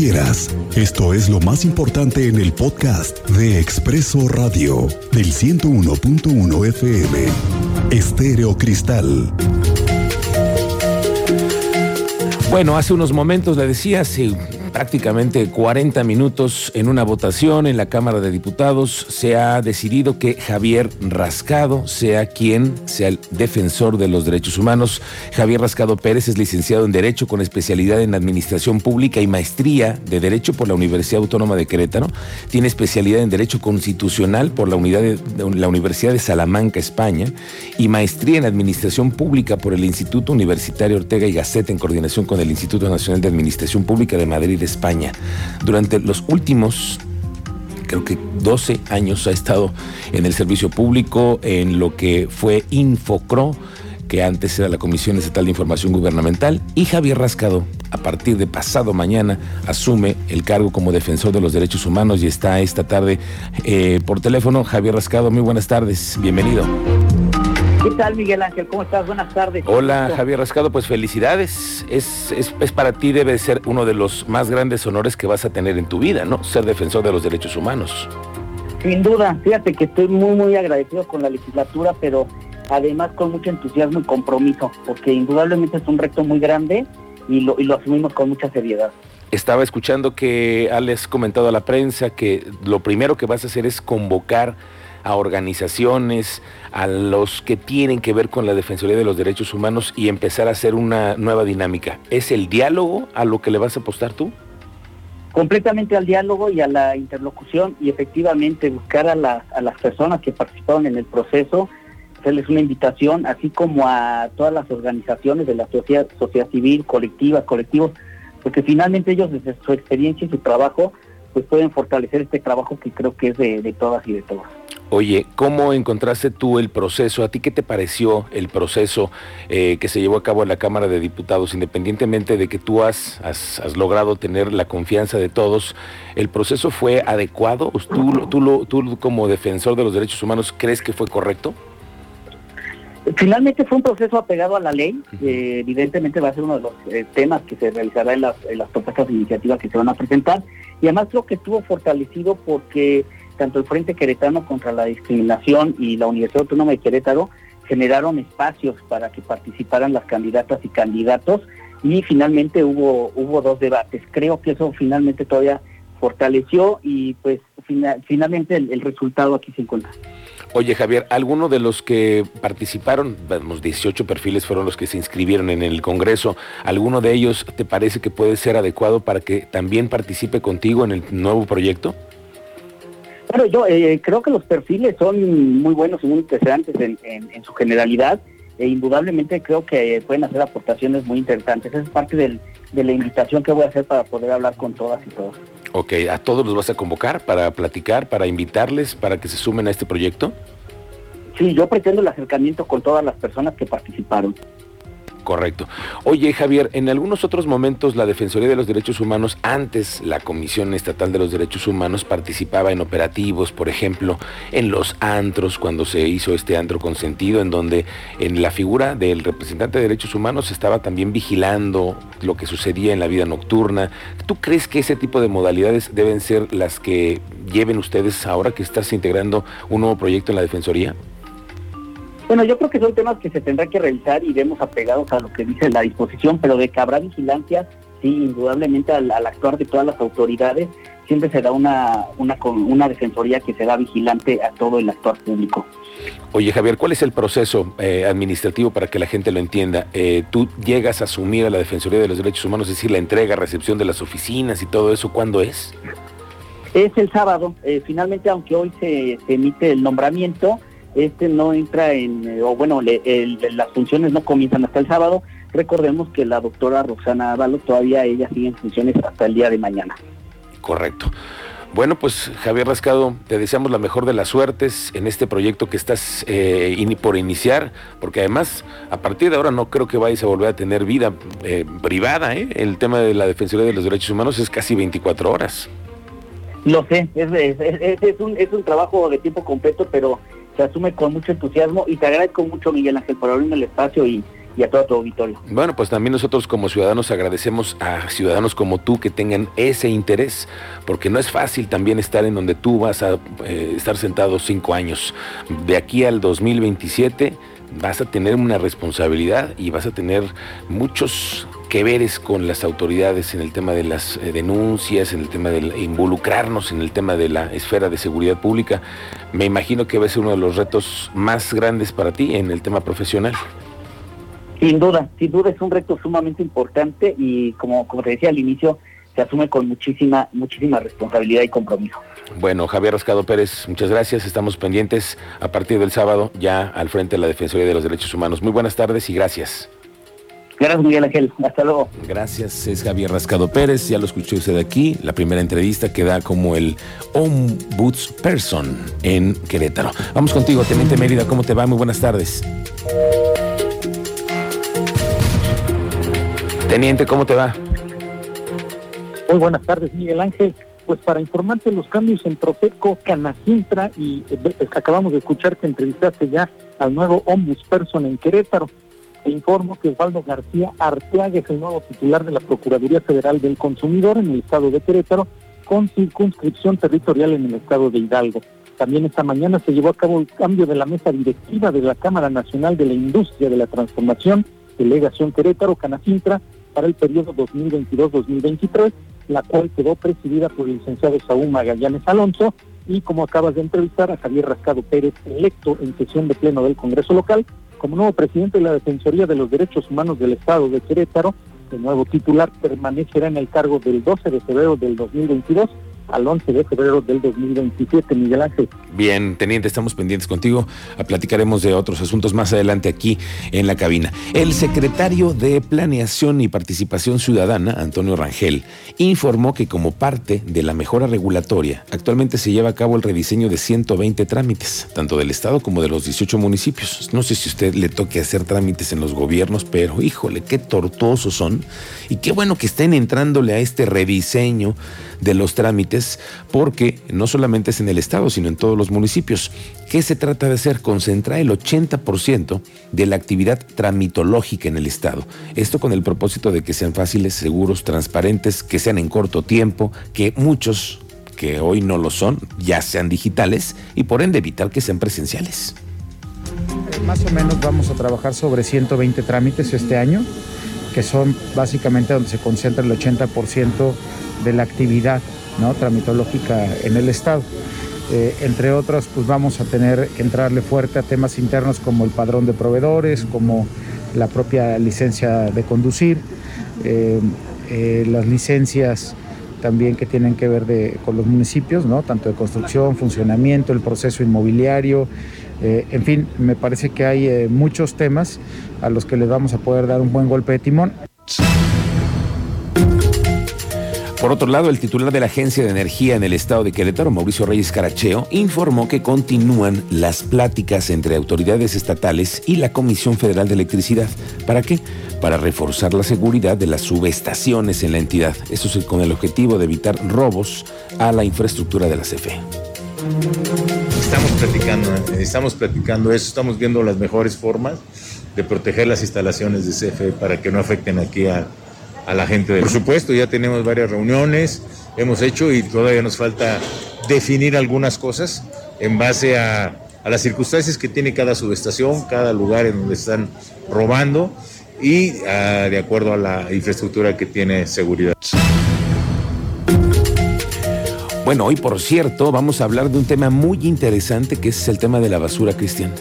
quieras. Esto es lo más importante en el podcast de Expreso Radio del 101.1 FM. Estéreo Cristal. Bueno, hace unos momentos le decía, prácticamente 40 minutos en una votación en la Cámara de Diputados, se ha decidido que Javier Rascado sea quien sea el defensor de los derechos humanos. Javier Rascado Pérez es licenciado en Derecho con especialidad en Administración Pública y maestría de Derecho por la Universidad Autónoma de Querétaro. Tiene especialidad en Derecho Constitucional por la, Universidad de Salamanca, España, y maestría en Administración Pública por el Instituto Universitario Ortega y Gasset en coordinación con el Instituto Nacional de Administración Pública de Madrid España. Durante los últimos creo que 12 años ha estado en el servicio público, en lo que fue Infocro, que antes era la Comisión Estatal de Información Gubernamental, y Javier Rascado, a partir de pasado mañana, asume el cargo como defensor de los derechos humanos y está esta tarde eh, por teléfono. Javier Rascado, muy buenas tardes, bienvenido. ¿Qué tal, Miguel Ángel? ¿Cómo estás? Buenas tardes. Hola, Javier Rascado, pues felicidades. Es, es, para ti, debe ser uno de los más grandes honores que vas a tener en tu vida, ¿no? Ser defensor de los derechos humanos. Sin duda, fíjate que estoy muy, muy agradecido con la legislatura, pero además con mucho entusiasmo y compromiso, porque indudablemente es un reto muy grande y lo, y lo asumimos con mucha seriedad. Estaba escuchando que has comentado a la prensa que lo primero que vas a hacer es convocar a organizaciones, a los que tienen que ver con la Defensoría de los Derechos Humanos y empezar a hacer una nueva dinámica. ¿Es el diálogo a lo que le vas a apostar tú? Completamente al diálogo y a la interlocución y efectivamente buscar a, las personas que participaron en el proceso, hacerles una invitación, así como a todas las organizaciones de la sociedad, sociedad civil, colectivas, colectivos, porque finalmente ellos desde su experiencia y su trabajo pues pueden fortalecer este trabajo que creo que es de todas y de todos. Oye, ¿cómo encontraste tú el proceso? ¿A ti qué te pareció el proceso eh, que se llevó a cabo en la Cámara de Diputados? Independientemente de que tú has, has, logrado tener la confianza de todos, ¿el proceso fue adecuado? ¿Tú, tú, tú como defensor de los derechos humanos crees que fue correcto? Finalmente fue un proceso apegado a la ley, eh, evidentemente va a ser uno de los eh, temas que se realizará en las, en las propuestas de iniciativa que se van a presentar y además creo que estuvo fortalecido porque tanto el Frente Queretano contra la Discriminación y la Universidad Autónoma de Querétaro generaron espacios para que participaran las candidatas y candidatos y finalmente hubo hubo dos debates. Creo que eso finalmente todavía fortaleció y pues finalmente el, el, resultado aquí se encuentra. Oye Javier, ¿alguno de los que participaron, vamos, 18 perfiles fueron los que se inscribieron en el Congreso, ¿alguno de ellos te parece que puede ser adecuado para que también participe contigo en el nuevo proyecto? Bueno, yo eh, creo que los perfiles son muy buenos y muy interesantes en, su generalidad e indudablemente creo que pueden hacer aportaciones muy interesantes. Esa es parte de la invitación que voy a hacer para poder hablar con todas y todos. Ok, ¿a todos los vas a convocar para platicar, para invitarles, para que se sumen a este proyecto? Sí, yo pretendo el acercamiento con todas las personas que participaron. Correcto. Oye, Javier, en algunos otros momentos la Defensoría de los Derechos Humanos, antes la Comisión Estatal de los Derechos Humanos participaba en operativos, por ejemplo, en los antros, cuando se hizo este antro consentido, en donde en la figura del representante de derechos humanos estaba también vigilando lo que sucedía en la vida nocturna. ¿Tú crees que ese tipo de modalidades deben ser las que lleven ustedes ahora que estás integrando un nuevo proyecto en la Defensoría? Bueno, yo creo que son temas que se tendrá que revisar y vemos apegados a lo que dice la disposición, pero de que habrá vigilancia, sí, indudablemente al, actuar de todas las autoridades, siempre será una, una, una defensoría que será vigilante a todo el actuar público. Oye Javier, ¿cuál es el proceso eh, administrativo para que la gente lo entienda? Eh, tú llegas a asumir a la Defensoría de los Derechos Humanos, es decir, la entrega, recepción de las oficinas y todo eso, ¿cuándo es? Es el sábado. Eh, finalmente, aunque hoy se, se emite el nombramiento, este no entra en, eh, o bueno, las funciones no comienzan hasta el sábado. Recordemos que la doctora Roxana Ávalo todavía ella sigue en funciones hasta el día de mañana. Correcto. Bueno, pues Javier Rascado, te deseamos la mejor de las suertes en este proyecto que estás eh, por iniciar, porque además a partir de ahora no creo que vayas a volver a tener vida eh, privada. ¿eh? El tema de la Defensoría de los Derechos Humanos es casi 24 horas. Lo sé, es, es, un, es un trabajo de tiempo completo, pero se asume con mucho entusiasmo y te agradezco mucho, Miguel Ángel, por abrirme el espacio y, y a todo tu auditorio. Bueno, pues también nosotros como ciudadanos agradecemos a ciudadanos como tú que tengan ese interés, porque no es fácil también estar en donde tú vas a eh, estar sentado cinco años. De aquí al 2027 vas a tener una responsabilidad y vas a tener muchos que veres con las autoridades en el tema de las eh, denuncias, en el tema de involucrarnos en el tema de la esfera de seguridad pública. Me imagino que va a ser uno de los retos más grandes para ti en el tema profesional. Sin duda, sin duda es un reto sumamente importante y como, como te decía al inicio, se asume con muchísima, muchísima responsabilidad y compromiso. Bueno, Javier Rascado Pérez, muchas gracias. Estamos pendientes a partir del sábado ya al frente de la Defensoría de los Derechos Humanos. Muy buenas tardes y gracias. Gracias, Miguel Ángel. Hasta luego. Gracias, es Javier Rascado Pérez. Ya lo escuchó usted aquí, la primera entrevista que da como el Ombudsperson en Querétaro. Vamos contigo, Teniente Mérida. ¿Cómo te va? Muy buenas tardes. Teniente, ¿cómo te va? Muy buenas tardes, Miguel Ángel. Pues para informarte los cambios en Profeco, Canacintra y eh, acabamos de escuchar que entrevistaste ya al nuevo Ombudsperson en Querétaro. Te informo que Osvaldo García Arteaga es el nuevo titular de la Procuraduría Federal del Consumidor en el estado de Querétaro, con circunscripción territorial en el estado de Hidalgo. También esta mañana se llevó a cabo el cambio de la mesa directiva de la Cámara Nacional de la Industria de la Transformación, Delegación Querétaro, Canacintra, para el periodo 2022-2023 la cual quedó presidida por el licenciado Saúl Magallanes Alonso y como acabas de entrevistar a Javier Rascado Pérez, electo en sesión de pleno del Congreso local como nuevo presidente de la Defensoría de los Derechos Humanos del Estado de Querétaro. El nuevo titular permanecerá en el cargo del 12 de febrero del 2022 al 11 de febrero del 2027, Miguel Ángel. Bien, teniente, estamos pendientes contigo. Platicaremos de otros asuntos más adelante aquí en la cabina. El secretario de Planeación y Participación Ciudadana, Antonio Rangel, informó que como parte de la mejora regulatoria, actualmente se lleva a cabo el rediseño de 120 trámites, tanto del Estado como de los 18 municipios. No sé si usted le toque hacer trámites en los gobiernos, pero híjole, qué tortuosos son. Y qué bueno que estén entrándole a este rediseño de los trámites, porque no solamente es en el Estado, sino en todos los municipios. ¿Qué se trata de hacer? Concentrar el 80% de la actividad tramitológica en el Estado. Esto con el propósito de que sean fáciles, seguros, transparentes, que sean en corto tiempo, que muchos que hoy no lo son ya sean digitales y por ende evitar que sean presenciales. Más o menos vamos a trabajar sobre 120 trámites este año, que son básicamente donde se concentra el 80% de la actividad ¿no? tramitológica en el Estado. Eh, entre otros, pues vamos a tener que entrarle fuerte a temas internos como el padrón de proveedores, como la propia licencia de conducir, eh, eh, las licencias también que tienen que ver con los municipios, ¿no? tanto de construcción, funcionamiento, el proceso inmobiliario, en fin, me parece que hay muchos temas a los que les vamos a poder dar un buen golpe de timón. Por otro lado, el titular de la Agencia de Energía en el estado de Querétaro, Mauricio Reyes Caracheo, informó que continúan las pláticas entre autoridades estatales y la Comisión Federal de Electricidad. ¿Para qué? Para reforzar la seguridad de las subestaciones en la entidad. Eso es con el objetivo de evitar robos a la infraestructura de la CFE. Estamos platicando, estamos platicando eso, estamos viendo las mejores formas de proteger las instalaciones de CFE para que no afecten aquí a, a la gente. Por supuesto, ya tenemos varias reuniones, hemos hecho y todavía nos falta definir algunas cosas en base a, las circunstancias que tiene cada subestación, cada lugar en donde están robando y ah, de acuerdo a la infraestructura que tiene seguridad. Bueno, hoy por cierto vamos a hablar de un tema muy interesante que es el tema de la basura, Cristian.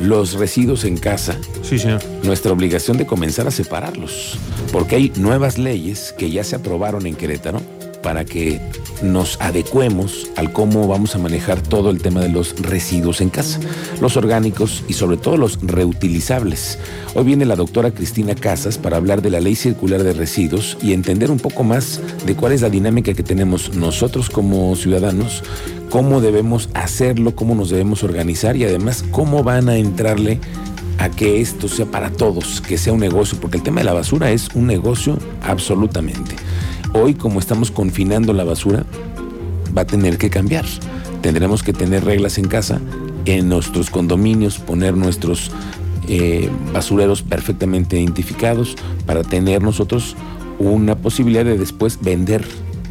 Los residuos en casa. Sí, señor. Nuestra obligación de comenzar a separarlos, porque hay nuevas leyes que ya se aprobaron en Querétaro para que nos adecuemos al cómo vamos a manejar todo el tema de los residuos en casa, los orgánicos y sobre todo los reutilizables. Hoy viene la doctora Cristina Casas para hablar de la ley circular de residuos y entender un poco más de cuál es la dinámica que tenemos nosotros como ciudadanos, cómo debemos hacerlo, cómo nos debemos organizar y además cómo van a entrarle a que esto sea para todos, que sea un negocio, porque el tema de la basura es un negocio absolutamente. Hoy, como estamos confinando la basura, va a tener que cambiar. Tendremos que tener reglas en casa, en nuestros condominios, poner nuestros eh, basureros perfectamente identificados para tener nosotros una posibilidad de después vender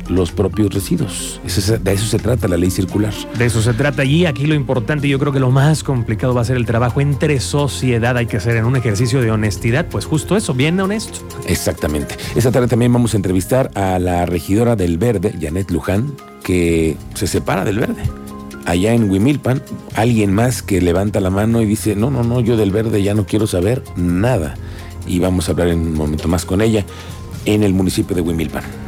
los propios residuos. de eso se trata la ley circular. De eso se trata y aquí lo importante, yo creo que lo más complicado va a ser el trabajo entre sociedad. Hay que hacer en un ejercicio de honestidad, pues justo eso, bien honesto. Exactamente. Esta tarde también vamos a entrevistar a la regidora del Verde, Janet Luján, que se separa del Verde. Allá en Huimilpan, alguien más que levanta la mano y dice, no, no, no, yo del Verde ya no quiero saber nada. Y vamos a hablar en un momento más con ella en el municipio de Huimilpan.